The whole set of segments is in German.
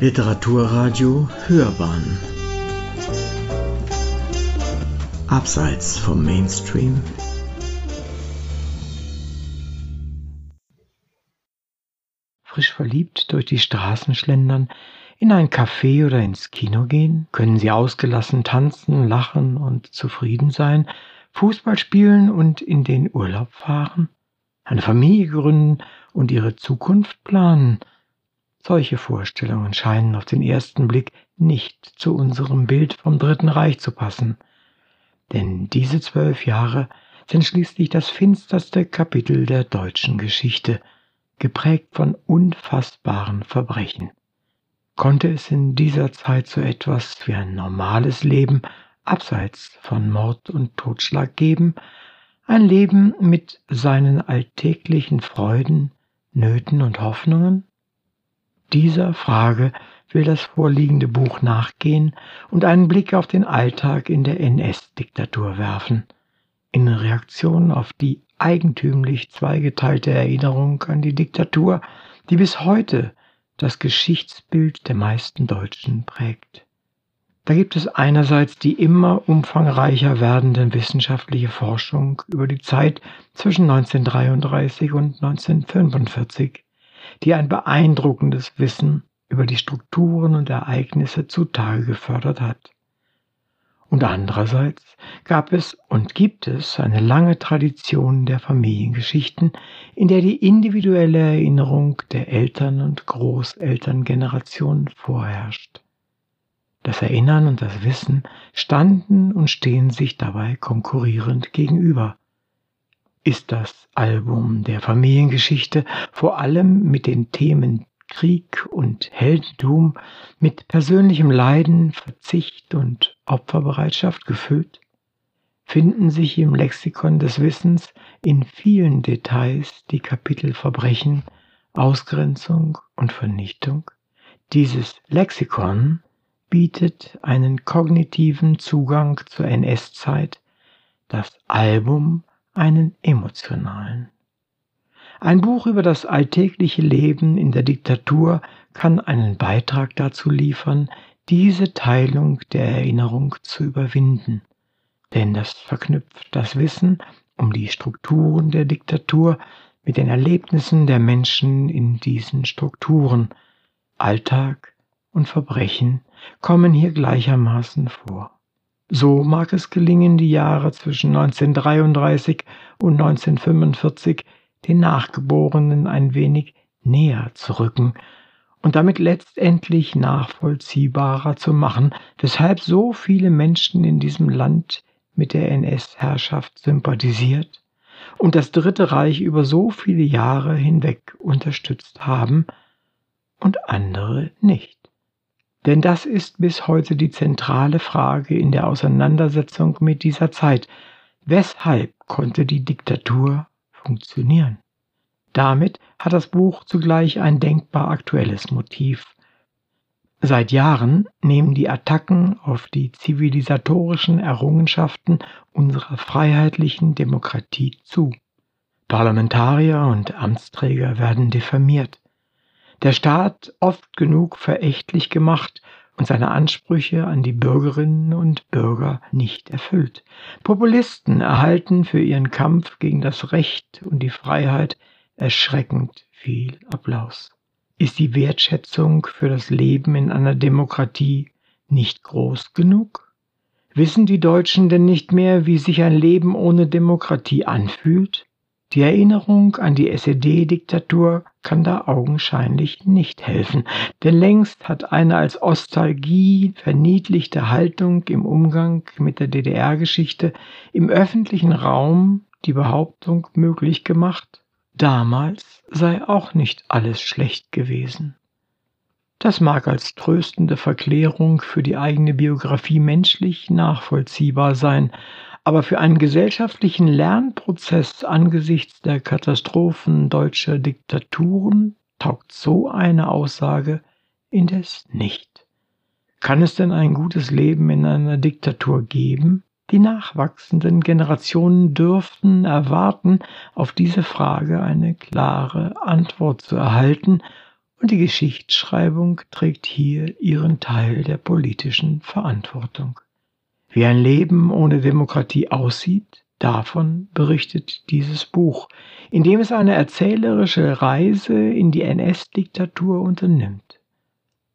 Literaturradio Hörbahn Abseits vom Mainstream Frisch verliebt durch die Straßen schlendern, in ein Café oder ins Kino gehen? Können Sie ausgelassen tanzen, lachen und zufrieden sein, Fußball spielen und in den Urlaub fahren? Eine Familie gründen und Ihre Zukunft planen? Solche Vorstellungen scheinen auf den ersten Blick nicht zu unserem Bild vom Dritten Reich zu passen. Denn diese zwölf Jahre sind schließlich das finsterste Kapitel der deutschen Geschichte, geprägt von unfassbaren Verbrechen. Konnte es in dieser Zeit so etwas wie ein normales Leben abseits von Mord und Totschlag geben, ein Leben mit seinen alltäglichen Freuden, Nöten und Hoffnungen? Dieser Frage will das vorliegende Buch nachgehen und einen Blick auf den Alltag in der NS-Diktatur werfen, in Reaktion auf die eigentümlich zweigeteilte Erinnerung an die Diktatur, die bis heute das Geschichtsbild der meisten Deutschen prägt. Da gibt es einerseits die immer umfangreicher werdende wissenschaftliche Forschung über die Zeit zwischen 1933 und 1945, die ein beeindruckendes Wissen über die Strukturen und Ereignisse zutage gefördert hat. Und andererseits gab es und gibt es eine lange Tradition der Familiengeschichten, in der die individuelle Erinnerung der Eltern- und Großelterngeneration vorherrscht. Das Erinnern und das Wissen standen und stehen sich dabei konkurrierend gegenüber ist das Album der Familiengeschichte vor allem mit den Themen Krieg und Heldentum, mit persönlichem Leiden, Verzicht und Opferbereitschaft gefüllt? Finden sich im Lexikon des Wissens in vielen Details die Kapitel Verbrechen, Ausgrenzung und Vernichtung? Dieses Lexikon bietet einen kognitiven Zugang zur NS-Zeit, das Album einen emotionalen. Ein Buch über das alltägliche Leben in der Diktatur kann einen Beitrag dazu liefern, diese Teilung der Erinnerung zu überwinden. Denn das verknüpft das Wissen um die Strukturen der Diktatur mit den Erlebnissen der Menschen in diesen Strukturen. Alltag und Verbrechen kommen hier gleichermaßen vor. So mag es gelingen, die Jahre zwischen 1933 und 1945 den Nachgeborenen ein wenig näher zu rücken und damit letztendlich nachvollziehbarer zu machen, weshalb so viele Menschen in diesem Land mit der NS-Herrschaft sympathisiert und das Dritte Reich über so viele Jahre hinweg unterstützt haben und andere nicht. Denn das ist bis heute die zentrale Frage in der Auseinandersetzung mit dieser Zeit. Weshalb konnte die Diktatur funktionieren? Damit hat das Buch zugleich ein denkbar aktuelles Motiv. Seit Jahren nehmen die Attacken auf die zivilisatorischen Errungenschaften unserer freiheitlichen Demokratie zu. Parlamentarier und Amtsträger werden diffamiert der Staat oft genug verächtlich gemacht und seine Ansprüche an die Bürgerinnen und Bürger nicht erfüllt. Populisten erhalten für ihren Kampf gegen das Recht und die Freiheit erschreckend viel Applaus. Ist die Wertschätzung für das Leben in einer Demokratie nicht groß genug? Wissen die Deutschen denn nicht mehr, wie sich ein Leben ohne Demokratie anfühlt? Die Erinnerung an die SED-Diktatur kann da augenscheinlich nicht helfen, denn längst hat eine als Ostalgie verniedlichte Haltung im Umgang mit der DDR-Geschichte im öffentlichen Raum die Behauptung möglich gemacht, damals sei auch nicht alles schlecht gewesen. Das mag als tröstende Verklärung für die eigene Biografie menschlich nachvollziehbar sein, aber für einen gesellschaftlichen Lernprozess angesichts der Katastrophen deutscher Diktaturen taugt so eine Aussage indes nicht. Kann es denn ein gutes Leben in einer Diktatur geben? Die nachwachsenden Generationen dürften erwarten, auf diese Frage eine klare Antwort zu erhalten, und die Geschichtsschreibung trägt hier ihren Teil der politischen Verantwortung. Wie ein Leben ohne Demokratie aussieht, davon berichtet dieses Buch, in dem es eine erzählerische Reise in die NS-Diktatur unternimmt.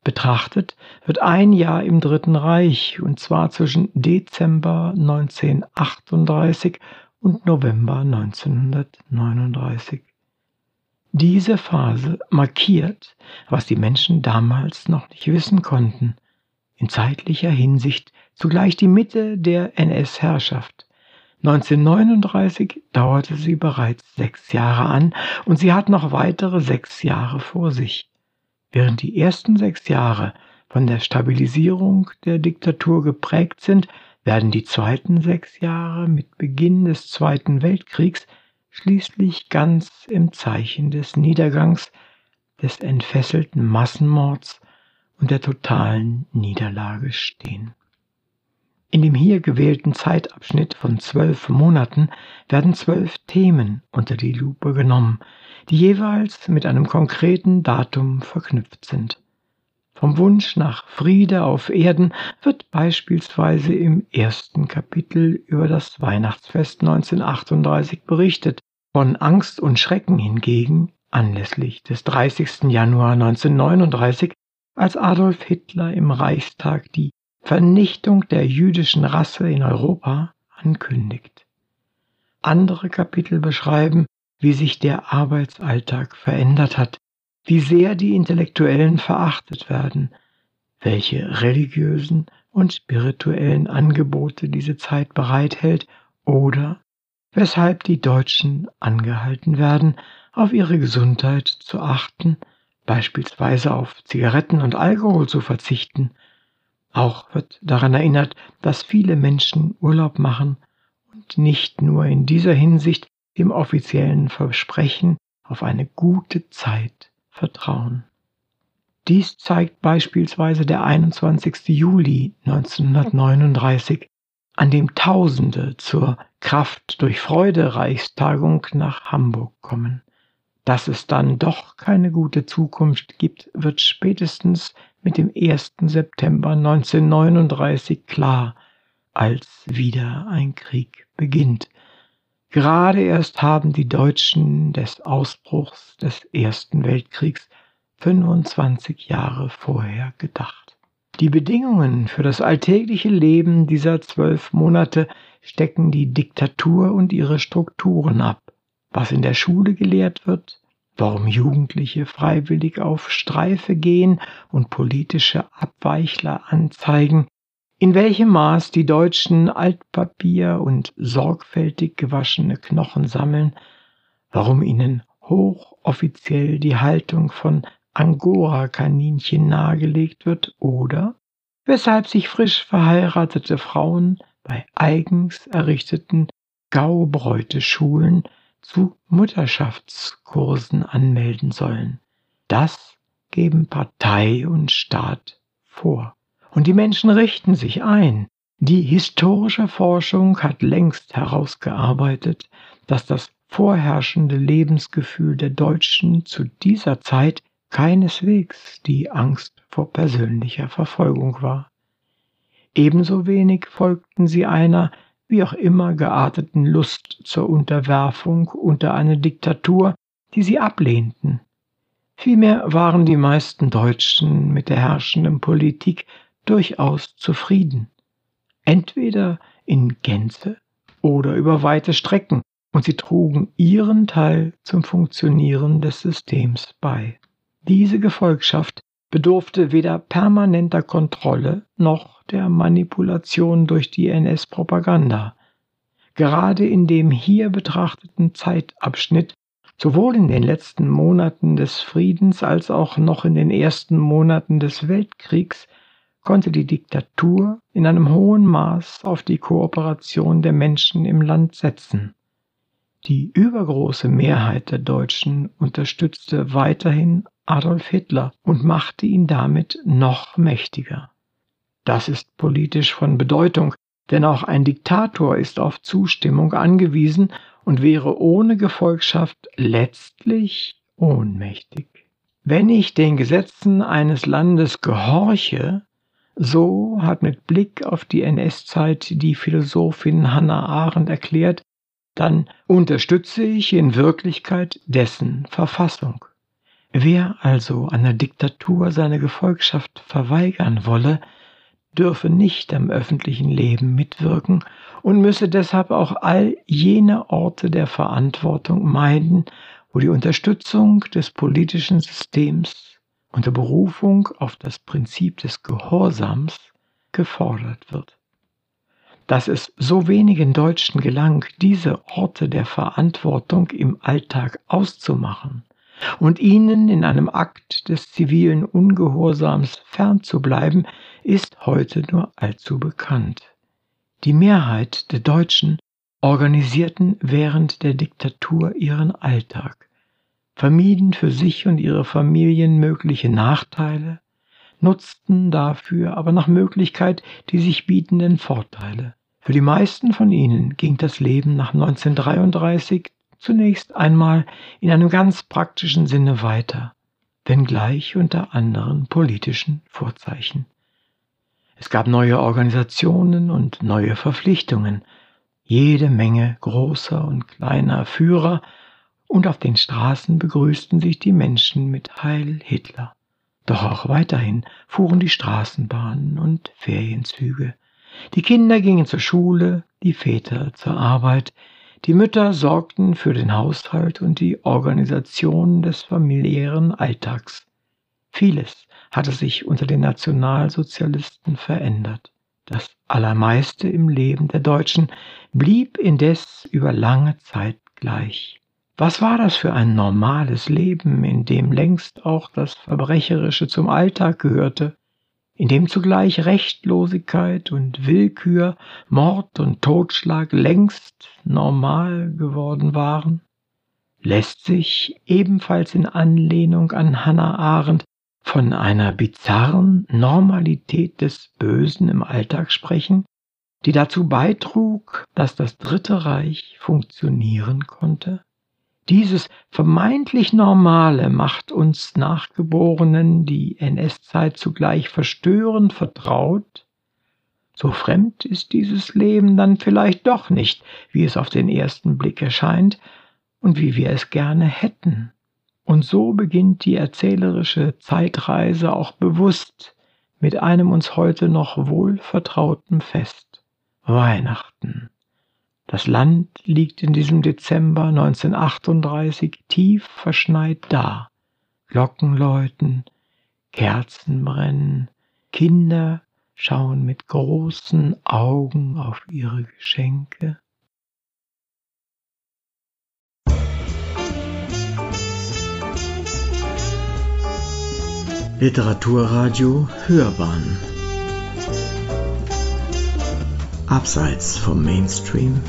Betrachtet wird ein Jahr im Dritten Reich, und zwar zwischen Dezember 1938 und November 1939. Diese Phase markiert, was die Menschen damals noch nicht wissen konnten, in zeitlicher Hinsicht zugleich die Mitte der NS-Herrschaft. 1939 dauerte sie bereits sechs Jahre an und sie hat noch weitere sechs Jahre vor sich. Während die ersten sechs Jahre von der Stabilisierung der Diktatur geprägt sind, werden die zweiten sechs Jahre mit Beginn des Zweiten Weltkriegs schließlich ganz im Zeichen des Niedergangs, des entfesselten Massenmords und der totalen Niederlage stehen. In dem hier gewählten Zeitabschnitt von zwölf Monaten werden zwölf Themen unter die Lupe genommen, die jeweils mit einem konkreten Datum verknüpft sind. Vom Wunsch nach Friede auf Erden wird beispielsweise im ersten Kapitel über das Weihnachtsfest 1938 berichtet, von Angst und Schrecken hingegen anlässlich des 30. Januar 1939, als Adolf Hitler im Reichstag die Vernichtung der jüdischen Rasse in Europa ankündigt. Andere Kapitel beschreiben, wie sich der Arbeitsalltag verändert hat, wie sehr die Intellektuellen verachtet werden, welche religiösen und spirituellen Angebote diese Zeit bereithält oder weshalb die Deutschen angehalten werden, auf ihre Gesundheit zu achten, beispielsweise auf Zigaretten und Alkohol zu verzichten. Auch wird daran erinnert, dass viele Menschen Urlaub machen und nicht nur in dieser Hinsicht dem offiziellen Versprechen auf eine gute Zeit vertrauen. Dies zeigt beispielsweise der 21. Juli 1939, an dem Tausende zur Kraft durch Freude Reichstagung nach Hamburg kommen. Dass es dann doch keine gute Zukunft gibt, wird spätestens mit dem 1. September 1939 klar, als wieder ein Krieg beginnt. Gerade erst haben die Deutschen des Ausbruchs des Ersten Weltkriegs 25 Jahre vorher gedacht. Die Bedingungen für das alltägliche Leben dieser zwölf Monate stecken die Diktatur und ihre Strukturen ab. Was in der Schule gelehrt wird, warum Jugendliche freiwillig auf Streife gehen und politische Abweichler anzeigen, in welchem Maß die Deutschen Altpapier und sorgfältig gewaschene Knochen sammeln, warum ihnen hochoffiziell die Haltung von Angora-Kaninchen nahegelegt wird oder weshalb sich frisch verheiratete Frauen bei eigens errichteten Gaubräute-Schulen zu Mutterschaftskursen anmelden sollen. Das geben Partei und Staat vor. Und die Menschen richten sich ein. Die historische Forschung hat längst herausgearbeitet, dass das vorherrschende Lebensgefühl der Deutschen zu dieser Zeit keineswegs die Angst vor persönlicher Verfolgung war. Ebenso wenig folgten sie einer wie auch immer gearteten Lust zur Unterwerfung unter eine Diktatur, die sie ablehnten. Vielmehr waren die meisten Deutschen mit der herrschenden Politik durchaus zufrieden, entweder in Gänze oder über weite Strecken, und sie trugen ihren Teil zum Funktionieren des Systems bei. Diese Gefolgschaft bedurfte weder permanenter Kontrolle noch der Manipulation durch die NS-Propaganda. Gerade in dem hier betrachteten Zeitabschnitt, sowohl in den letzten Monaten des Friedens als auch noch in den ersten Monaten des Weltkriegs, konnte die Diktatur in einem hohen Maß auf die Kooperation der Menschen im Land setzen. Die übergroße Mehrheit der Deutschen unterstützte weiterhin Adolf Hitler und machte ihn damit noch mächtiger. Das ist politisch von Bedeutung, denn auch ein Diktator ist auf Zustimmung angewiesen und wäre ohne Gefolgschaft letztlich ohnmächtig. Wenn ich den Gesetzen eines Landes gehorche, so hat mit Blick auf die NS-Zeit die Philosophin Hannah Arendt erklärt, dann unterstütze ich in Wirklichkeit dessen Verfassung. Wer also einer Diktatur seine Gefolgschaft verweigern wolle, dürfe nicht am öffentlichen Leben mitwirken und müsse deshalb auch all jene Orte der Verantwortung meiden, wo die Unterstützung des politischen Systems unter Berufung auf das Prinzip des Gehorsams gefordert wird. Dass es so wenigen Deutschen gelang, diese Orte der Verantwortung im Alltag auszumachen und ihnen in einem Akt des zivilen Ungehorsams fernzubleiben, ist heute nur allzu bekannt. Die Mehrheit der Deutschen organisierten während der Diktatur ihren Alltag, vermieden für sich und ihre Familien mögliche Nachteile, nutzten dafür aber nach Möglichkeit die sich bietenden Vorteile. Für die meisten von ihnen ging das Leben nach 1933 zunächst einmal in einem ganz praktischen Sinne weiter, wenngleich unter anderen politischen Vorzeichen. Es gab neue Organisationen und neue Verpflichtungen, jede Menge großer und kleiner Führer, und auf den Straßen begrüßten sich die Menschen mit Heil Hitler. Doch auch weiterhin fuhren die Straßenbahnen und Ferienzüge. Die Kinder gingen zur Schule, die Väter zur Arbeit, die Mütter sorgten für den Haushalt und die Organisation des familiären Alltags. Vieles hatte sich unter den Nationalsozialisten verändert. Das Allermeiste im Leben der Deutschen blieb indes über lange Zeit gleich. Was war das für ein normales Leben, in dem längst auch das Verbrecherische zum Alltag gehörte, in dem zugleich Rechtlosigkeit und Willkür, Mord und Totschlag längst normal geworden waren? Lässt sich ebenfalls in Anlehnung an Hannah Arendt von einer bizarren Normalität des Bösen im Alltag sprechen, die dazu beitrug, dass das Dritte Reich funktionieren konnte? Dieses vermeintlich Normale macht uns Nachgeborenen die NS-Zeit zugleich verstörend vertraut. So fremd ist dieses Leben dann vielleicht doch nicht, wie es auf den ersten Blick erscheint und wie wir es gerne hätten. Und so beginnt die erzählerische Zeitreise auch bewusst mit einem uns heute noch wohl vertrauten Fest Weihnachten. Das Land liegt in diesem Dezember 1938 tief verschneit da. Glocken läuten, Kerzen brennen, Kinder schauen mit großen Augen auf ihre Geschenke. Literaturradio Hörbahn Abseits vom Mainstream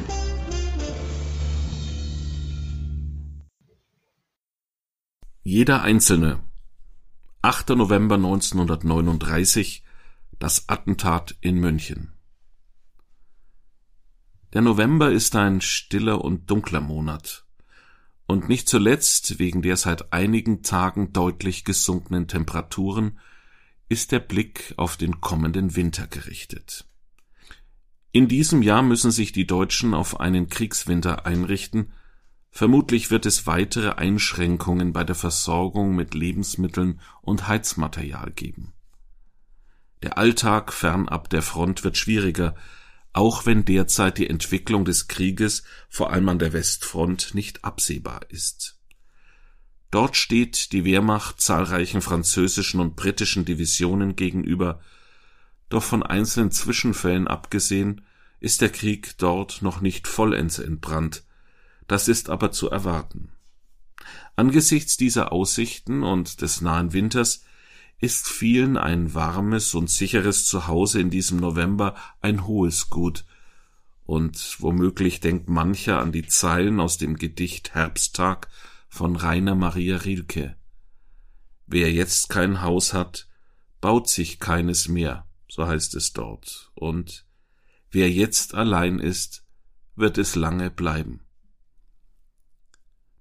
Jeder Einzelne. 8. November 1939 Das Attentat in München. Der November ist ein stiller und dunkler Monat und nicht zuletzt wegen der seit einigen Tagen deutlich gesunkenen Temperaturen ist der Blick auf den kommenden Winter gerichtet. In diesem Jahr müssen sich die Deutschen auf einen Kriegswinter einrichten, vermutlich wird es weitere Einschränkungen bei der Versorgung mit Lebensmitteln und Heizmaterial geben. Der Alltag fernab der Front wird schwieriger, auch wenn derzeit die Entwicklung des Krieges vor allem an der Westfront nicht absehbar ist. Dort steht die Wehrmacht zahlreichen französischen und britischen Divisionen gegenüber, doch von einzelnen Zwischenfällen abgesehen ist der Krieg dort noch nicht vollends entbrannt, das ist aber zu erwarten. Angesichts dieser Aussichten und des nahen Winters ist vielen ein warmes und sicheres Zuhause in diesem November ein hohes Gut, und womöglich denkt mancher an die Zeilen aus dem Gedicht Herbsttag von Rainer Maria Rilke. Wer jetzt kein Haus hat, baut sich keines mehr, so heißt es dort, und wer jetzt allein ist, wird es lange bleiben.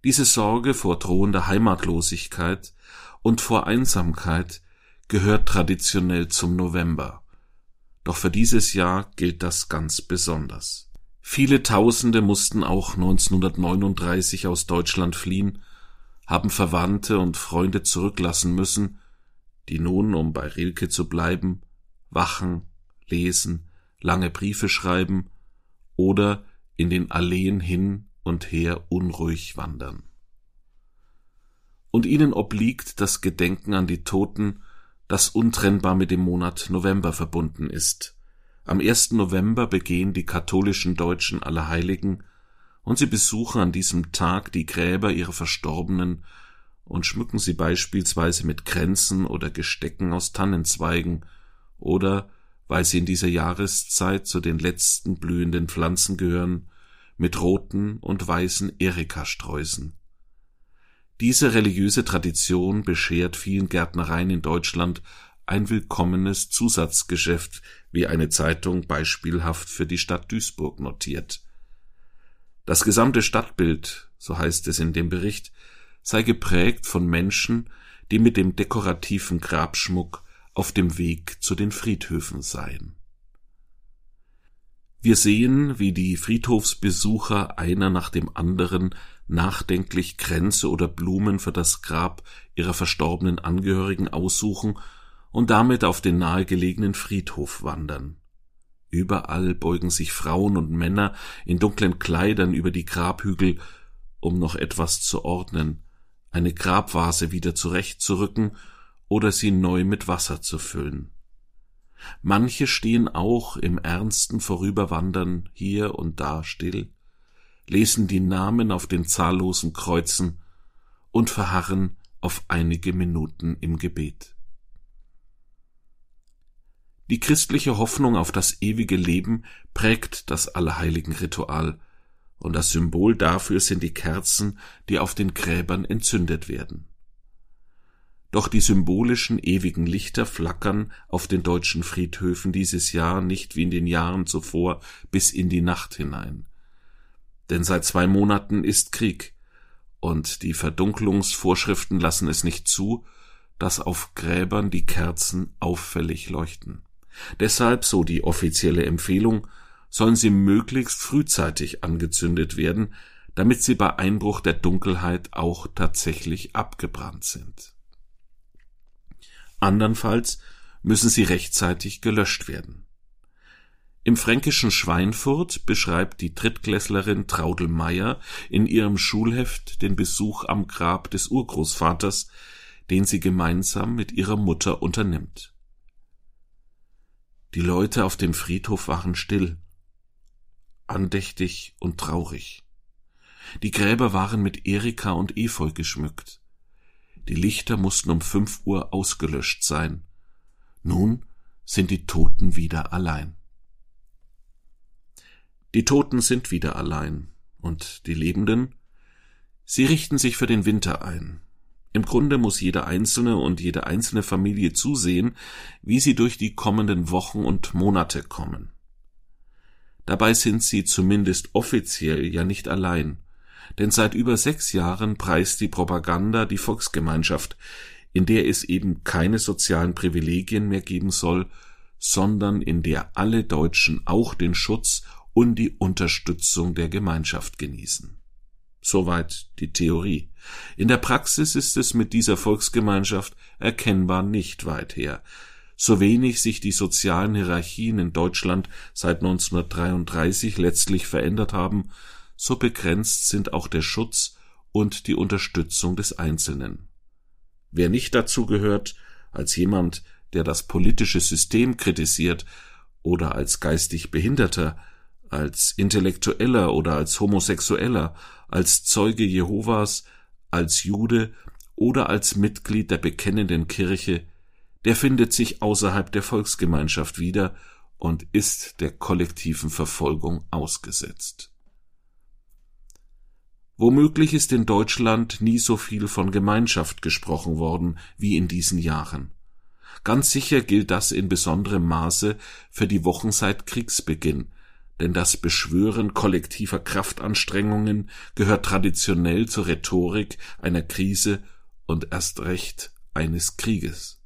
Diese Sorge vor drohender Heimatlosigkeit und vor Einsamkeit gehört traditionell zum November. Doch für dieses Jahr gilt das ganz besonders. Viele Tausende mussten auch 1939 aus Deutschland fliehen, haben Verwandte und Freunde zurücklassen müssen, die nun, um bei Rilke zu bleiben, wachen, lesen, lange Briefe schreiben oder in den Alleen hin und her unruhig wandern. Und ihnen obliegt das Gedenken an die Toten, das untrennbar mit dem Monat November verbunden ist. Am 1. November begehen die katholischen Deutschen Allerheiligen und sie besuchen an diesem Tag die Gräber ihrer Verstorbenen und schmücken sie beispielsweise mit Kränzen oder Gestecken aus Tannenzweigen oder, weil sie in dieser Jahreszeit zu den letzten blühenden Pflanzen gehören, mit roten und weißen Erikasträußen. Diese religiöse Tradition beschert vielen Gärtnereien in Deutschland ein willkommenes Zusatzgeschäft, wie eine Zeitung beispielhaft für die Stadt Duisburg notiert. Das gesamte Stadtbild, so heißt es in dem Bericht, sei geprägt von Menschen, die mit dem dekorativen Grabschmuck auf dem Weg zu den Friedhöfen seien. Wir sehen, wie die Friedhofsbesucher einer nach dem anderen nachdenklich Kränze oder Blumen für das Grab ihrer verstorbenen Angehörigen aussuchen und damit auf den nahegelegenen Friedhof wandern. Überall beugen sich Frauen und Männer in dunklen Kleidern über die Grabhügel, um noch etwas zu ordnen, eine Grabvase wieder zurechtzurücken oder sie neu mit Wasser zu füllen. Manche stehen auch im ernsten Vorüberwandern hier und da still, lesen die Namen auf den zahllosen Kreuzen und verharren auf einige Minuten im Gebet. Die christliche Hoffnung auf das ewige Leben prägt das Allerheiligen-Ritual, und das Symbol dafür sind die Kerzen, die auf den Gräbern entzündet werden. Doch die symbolischen ewigen Lichter flackern auf den deutschen Friedhöfen dieses Jahr nicht wie in den Jahren zuvor bis in die Nacht hinein. Denn seit zwei Monaten ist Krieg, und die Verdunklungsvorschriften lassen es nicht zu, dass auf Gräbern die Kerzen auffällig leuchten. Deshalb, so die offizielle Empfehlung, sollen sie möglichst frühzeitig angezündet werden, damit sie bei Einbruch der Dunkelheit auch tatsächlich abgebrannt sind. Andernfalls müssen sie rechtzeitig gelöscht werden. Im fränkischen Schweinfurt beschreibt die Drittklässlerin Traudel Meyer in ihrem Schulheft den Besuch am Grab des Urgroßvaters, den sie gemeinsam mit ihrer Mutter unternimmt. Die Leute auf dem Friedhof waren still, andächtig und traurig. Die Gräber waren mit Erika und Efeu geschmückt. Die Lichter mussten um fünf Uhr ausgelöscht sein. Nun sind die Toten wieder allein. Die Toten sind wieder allein, und die Lebenden, sie richten sich für den Winter ein. Im Grunde muss jeder Einzelne und jede einzelne Familie zusehen, wie sie durch die kommenden Wochen und Monate kommen. Dabei sind sie zumindest offiziell ja nicht allein, denn seit über sechs Jahren preist die Propaganda die Volksgemeinschaft, in der es eben keine sozialen Privilegien mehr geben soll, sondern in der alle Deutschen auch den Schutz und die Unterstützung der Gemeinschaft genießen. Soweit die Theorie. In der Praxis ist es mit dieser Volksgemeinschaft erkennbar nicht weit her. So wenig sich die sozialen Hierarchien in Deutschland seit 1933 letztlich verändert haben, so begrenzt sind auch der Schutz und die Unterstützung des Einzelnen. Wer nicht dazu gehört, als jemand, der das politische System kritisiert oder als geistig Behinderter, als Intellektueller oder als Homosexueller, als Zeuge Jehovas, als Jude oder als Mitglied der bekennenden Kirche, der findet sich außerhalb der Volksgemeinschaft wieder und ist der kollektiven Verfolgung ausgesetzt. Womöglich ist in Deutschland nie so viel von Gemeinschaft gesprochen worden wie in diesen Jahren. Ganz sicher gilt das in besonderem Maße für die Wochen seit Kriegsbeginn, denn das Beschwören kollektiver Kraftanstrengungen gehört traditionell zur Rhetorik einer Krise und erst recht eines Krieges.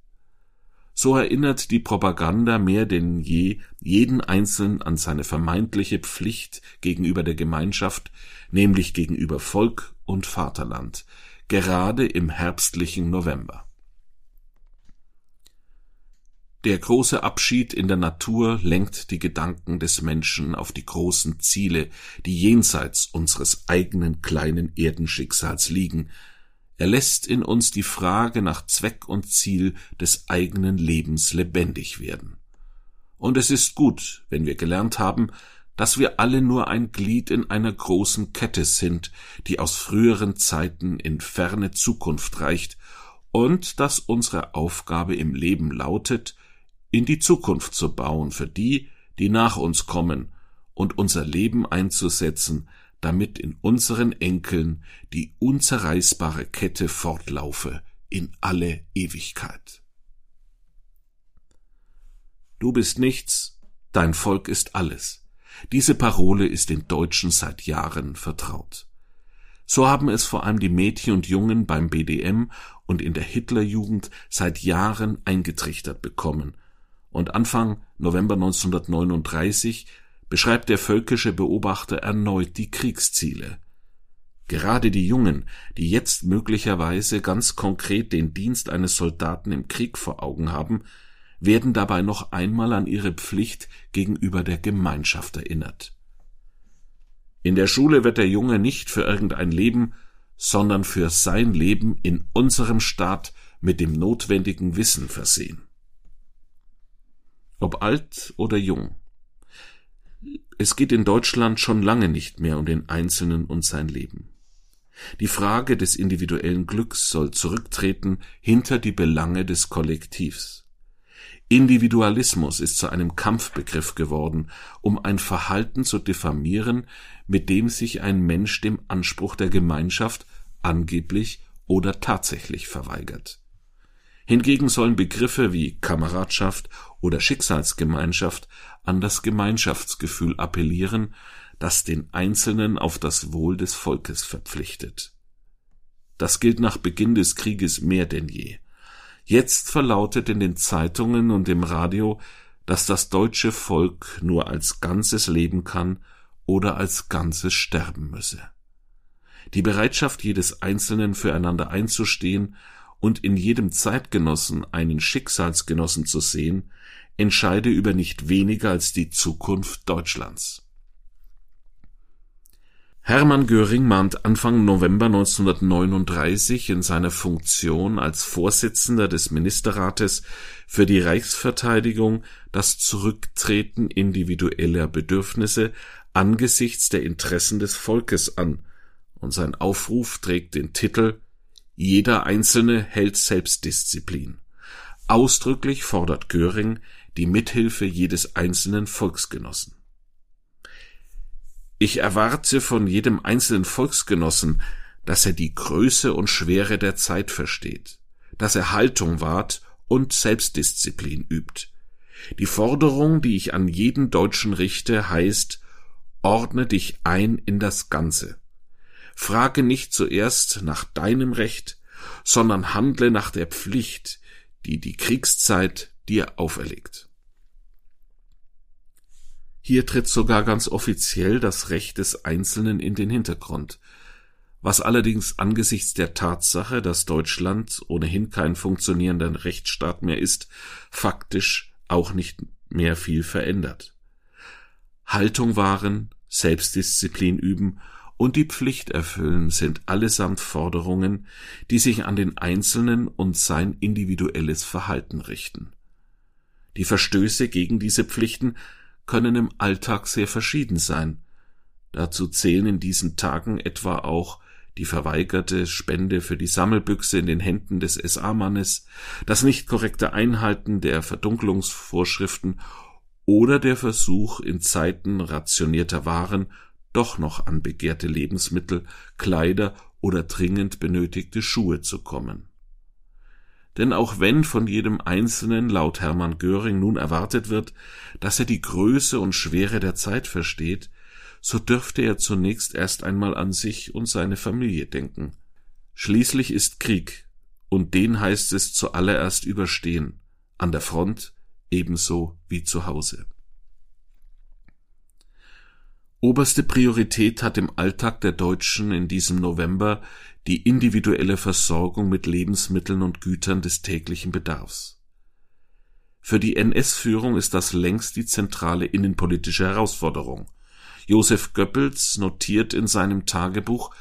So erinnert die Propaganda mehr denn je jeden Einzelnen an seine vermeintliche Pflicht gegenüber der Gemeinschaft, nämlich gegenüber Volk und Vaterland, gerade im herbstlichen November. Der große Abschied in der Natur lenkt die Gedanken des Menschen auf die großen Ziele, die jenseits unseres eigenen kleinen Erdenschicksals liegen, er lässt in uns die Frage nach Zweck und Ziel des eigenen Lebens lebendig werden. Und es ist gut, wenn wir gelernt haben, dass wir alle nur ein Glied in einer großen Kette sind, die aus früheren Zeiten in ferne Zukunft reicht, und dass unsere Aufgabe im Leben lautet, in die Zukunft zu bauen für die, die nach uns kommen, und unser Leben einzusetzen, damit in unseren Enkeln die unzerreißbare Kette fortlaufe in alle Ewigkeit. Du bist nichts, dein Volk ist alles. Diese Parole ist den Deutschen seit Jahren vertraut. So haben es vor allem die Mädchen und Jungen beim BDM und in der Hitlerjugend seit Jahren eingetrichtert bekommen, und Anfang November 1939 beschreibt der völkische Beobachter erneut die Kriegsziele. Gerade die Jungen, die jetzt möglicherweise ganz konkret den Dienst eines Soldaten im Krieg vor Augen haben, werden dabei noch einmal an ihre Pflicht gegenüber der Gemeinschaft erinnert. In der Schule wird der Junge nicht für irgendein Leben, sondern für sein Leben in unserem Staat mit dem notwendigen Wissen versehen. Ob alt oder jung, es geht in Deutschland schon lange nicht mehr um den Einzelnen und sein Leben. Die Frage des individuellen Glücks soll zurücktreten hinter die Belange des Kollektivs. Individualismus ist zu einem Kampfbegriff geworden, um ein Verhalten zu diffamieren, mit dem sich ein Mensch dem Anspruch der Gemeinschaft angeblich oder tatsächlich verweigert. Hingegen sollen Begriffe wie Kameradschaft oder Schicksalsgemeinschaft an das Gemeinschaftsgefühl appellieren, das den Einzelnen auf das Wohl des Volkes verpflichtet. Das gilt nach Beginn des Krieges mehr denn je. Jetzt verlautet in den Zeitungen und im Radio, dass das deutsche Volk nur als Ganzes leben kann oder als Ganzes sterben müsse. Die Bereitschaft jedes Einzelnen füreinander einzustehen und in jedem Zeitgenossen einen Schicksalsgenossen zu sehen, entscheide über nicht weniger als die Zukunft Deutschlands. Hermann Göring mahnt Anfang November 1939 in seiner Funktion als Vorsitzender des Ministerrates für die Reichsverteidigung das Zurücktreten individueller Bedürfnisse angesichts der Interessen des Volkes an, und sein Aufruf trägt den Titel Jeder Einzelne hält Selbstdisziplin. Ausdrücklich fordert Göring die Mithilfe jedes einzelnen Volksgenossen. Ich erwarte von jedem einzelnen Volksgenossen, dass er die Größe und Schwere der Zeit versteht, dass er Haltung wahrt und Selbstdisziplin übt. Die Forderung, die ich an jeden Deutschen richte, heißt, ordne dich ein in das Ganze. Frage nicht zuerst nach deinem Recht, sondern handle nach der Pflicht, die die Kriegszeit dir auferlegt. Hier tritt sogar ganz offiziell das Recht des Einzelnen in den Hintergrund, was allerdings angesichts der Tatsache, dass Deutschland ohnehin kein funktionierender Rechtsstaat mehr ist, faktisch auch nicht mehr viel verändert. Haltung wahren, Selbstdisziplin üben und die Pflicht erfüllen sind allesamt Forderungen, die sich an den Einzelnen und sein individuelles Verhalten richten. Die Verstöße gegen diese Pflichten können im Alltag sehr verschieden sein. Dazu zählen in diesen Tagen etwa auch die verweigerte Spende für die Sammelbüchse in den Händen des SA-Mannes, das nicht korrekte Einhalten der Verdunklungsvorschriften oder der Versuch, in Zeiten rationierter Waren doch noch an begehrte Lebensmittel, Kleider oder dringend benötigte Schuhe zu kommen. Denn auch wenn von jedem Einzelnen laut Hermann Göring nun erwartet wird, dass er die Größe und Schwere der Zeit versteht, so dürfte er zunächst erst einmal an sich und seine Familie denken. Schließlich ist Krieg, und den heißt es zuallererst überstehen, an der Front ebenso wie zu Hause. Oberste Priorität hat im Alltag der Deutschen in diesem November die individuelle Versorgung mit Lebensmitteln und Gütern des täglichen Bedarfs. Für die NS-Führung ist das längst die zentrale innenpolitische Herausforderung. Josef Goebbels notiert in seinem Tagebuch,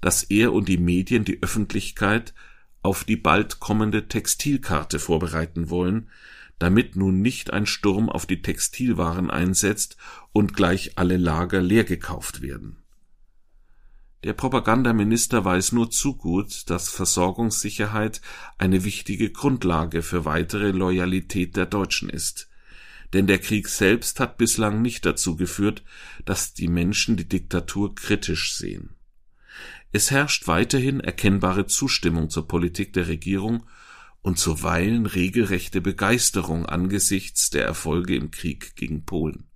dass er und die Medien die Öffentlichkeit auf die bald kommende Textilkarte vorbereiten wollen, damit nun nicht ein Sturm auf die Textilwaren einsetzt und gleich alle Lager leer gekauft werden. Der Propagandaminister weiß nur zu gut, dass Versorgungssicherheit eine wichtige Grundlage für weitere Loyalität der Deutschen ist. Denn der Krieg selbst hat bislang nicht dazu geführt, dass die Menschen die Diktatur kritisch sehen. Es herrscht weiterhin erkennbare Zustimmung zur Politik der Regierung und zuweilen regelrechte Begeisterung angesichts der Erfolge im Krieg gegen Polen.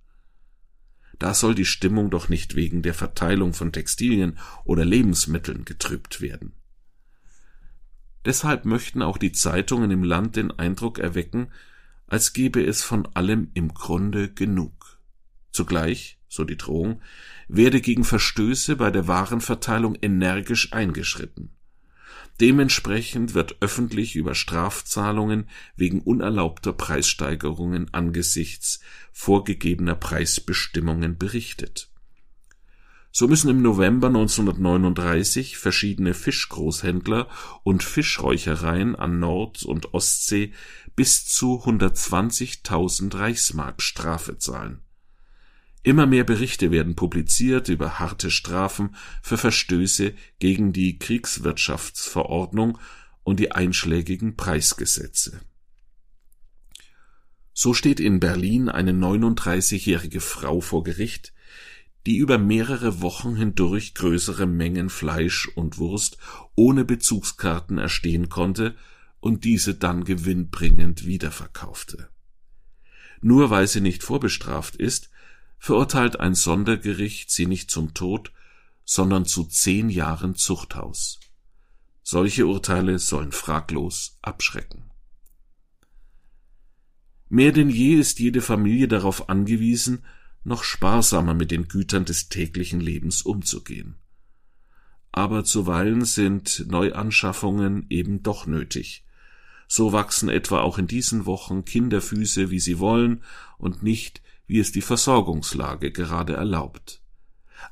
Da soll die Stimmung doch nicht wegen der Verteilung von Textilien oder Lebensmitteln getrübt werden. Deshalb möchten auch die Zeitungen im Land den Eindruck erwecken, als gebe es von allem im Grunde genug. Zugleich, so die Drohung, werde gegen Verstöße bei der Warenverteilung energisch eingeschritten. Dementsprechend wird öffentlich über Strafzahlungen wegen unerlaubter Preissteigerungen angesichts vorgegebener Preisbestimmungen berichtet. So müssen im November 1939 verschiedene Fischgroßhändler und Fischräuchereien an Nord- und Ostsee bis zu 120.000 Reichsmark Strafe zahlen. Immer mehr Berichte werden publiziert über harte Strafen für Verstöße gegen die Kriegswirtschaftsverordnung und die einschlägigen Preisgesetze. So steht in Berlin eine 39-jährige Frau vor Gericht, die über mehrere Wochen hindurch größere Mengen Fleisch und Wurst ohne Bezugskarten erstehen konnte und diese dann gewinnbringend wiederverkaufte. Nur weil sie nicht vorbestraft ist, verurteilt ein Sondergericht sie nicht zum Tod, sondern zu zehn Jahren Zuchthaus. Solche Urteile sollen fraglos abschrecken. Mehr denn je ist jede Familie darauf angewiesen, noch sparsamer mit den Gütern des täglichen Lebens umzugehen. Aber zuweilen sind Neuanschaffungen eben doch nötig. So wachsen etwa auch in diesen Wochen Kinderfüße, wie sie wollen, und nicht, wie es die Versorgungslage gerade erlaubt.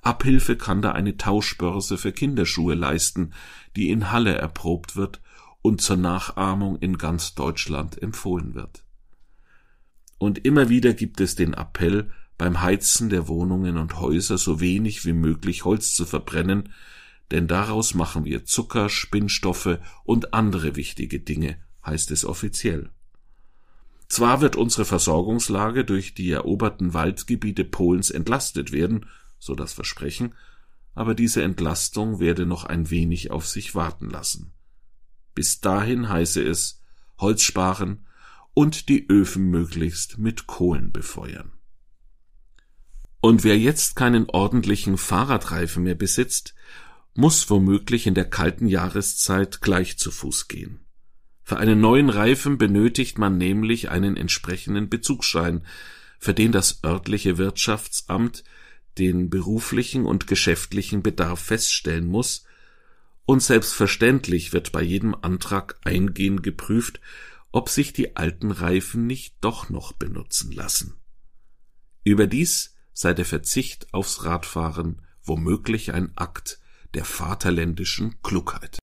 Abhilfe kann da eine Tauschbörse für Kinderschuhe leisten, die in Halle erprobt wird und zur Nachahmung in ganz Deutschland empfohlen wird. Und immer wieder gibt es den Appell, beim Heizen der Wohnungen und Häuser so wenig wie möglich Holz zu verbrennen, denn daraus machen wir Zucker, Spinnstoffe und andere wichtige Dinge, heißt es offiziell. Zwar wird unsere Versorgungslage durch die eroberten Waldgebiete Polens entlastet werden, so das Versprechen, aber diese Entlastung werde noch ein wenig auf sich warten lassen. Bis dahin heiße es Holz sparen und die Öfen möglichst mit Kohlen befeuern. Und wer jetzt keinen ordentlichen Fahrradreifen mehr besitzt, muss womöglich in der kalten Jahreszeit gleich zu Fuß gehen. Für einen neuen Reifen benötigt man nämlich einen entsprechenden Bezugsschein, für den das örtliche Wirtschaftsamt den beruflichen und geschäftlichen Bedarf feststellen muss, und selbstverständlich wird bei jedem Antrag eingehend geprüft, ob sich die alten Reifen nicht doch noch benutzen lassen. Überdies sei der Verzicht aufs Radfahren womöglich ein Akt der vaterländischen Klugheit.